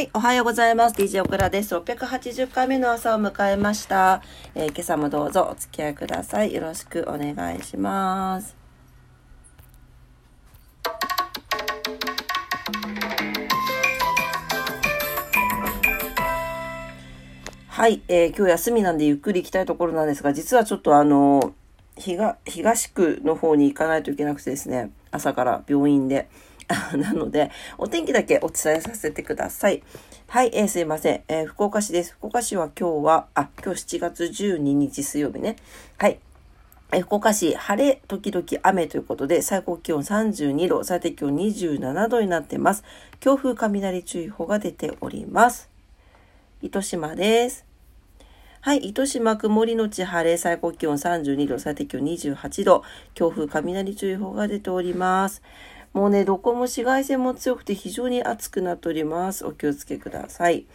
はい、おはようございます。DJ オクラです。680回目の朝を迎えました。えー、今朝もどうぞお付き合いください。よろしくお願いします。はい、えー、今日休みなんでゆっくり行きたいところなんですが、実はちょっとあの、東東区の方に行かないといけなくてですね、朝から病院で。なので、お天気だけお伝えさせてください。はい、えー、すいません。えー、福岡市です。福岡市は今日は、あ、今日7月12日水曜日ね。はい。福岡市、晴れ、時々雨ということで、最高気温32度、最低気温27度になってます。強風雷注意報が出ております。糸島です。はい、糸島曇りのち晴れ、最高気温32度、最低気温28度、強風雷注意報が出ております。もうね、どこも紫外線も強くて非常に暑くなっております。お気をつけください。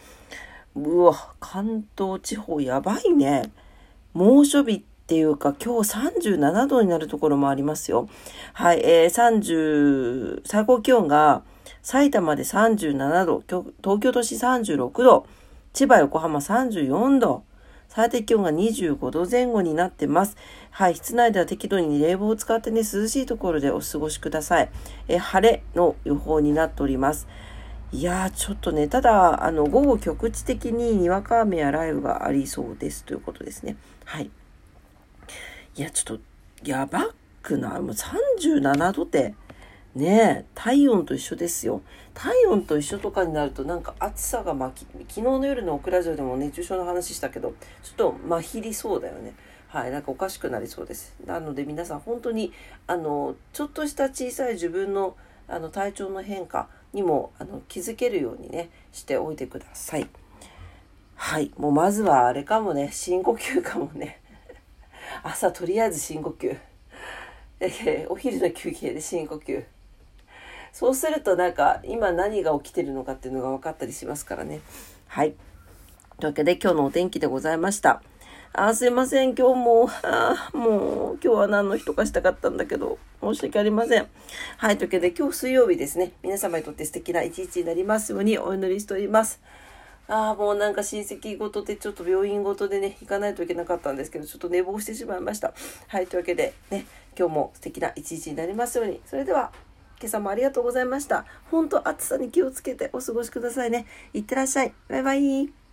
うわ、関東地方やばいね。猛暑日っていうか、今日37度になるところもありますよ。はい、えー、30、最高気温が埼玉で37度、東京都市36度、千葉、横浜34度、最低気温が25度前後になってます。はい、室内では適度に冷房を使ってね、涼しいところでお過ごしください。え晴れの予報になっております。いやー、ちょっとね、ただ、あの、午後局地的ににわか雨や雷雨がありそうですということですね。はい。いや、ちょっと、やばくない？もう37度って、ねえ、体温と一緒ですよ。体温と一緒とかになるとなんか暑さがまき、昨日の夜のオクラジオでも熱中症の話したけど、ちょっとまひりそうだよね。はい、なんかおかしくなりそうです。なので皆さん本当に、あの、ちょっとした小さい自分のあの体調の変化にもあの気づけるようにね、しておいてください。はい、もうまずはあれかもね、深呼吸かもね。朝とりあえず深呼吸。えお昼の休憩で深呼吸。そうするとなんか今何が起きてるのかっていうのが分かったりしますからね。はい。というわけで今日のお天気でございました。あ、すいません。今日も、あもう今日は何の日とかしたかったんだけど、申し訳ありません。はい。というわけで今日水曜日ですね。皆様にとって素敵な一日になりますようにお祈りしております。ああ、もうなんか親戚ごとでちょっと病院ごとでね、行かないといけなかったんですけど、ちょっと寝坊してしまいました。はい。というわけでね、今日も素敵な一日になりますように。それでは、今朝もありがとうございました。本当暑さに気をつけてお過ごしくださいね。いってらっしゃい。バイバイ。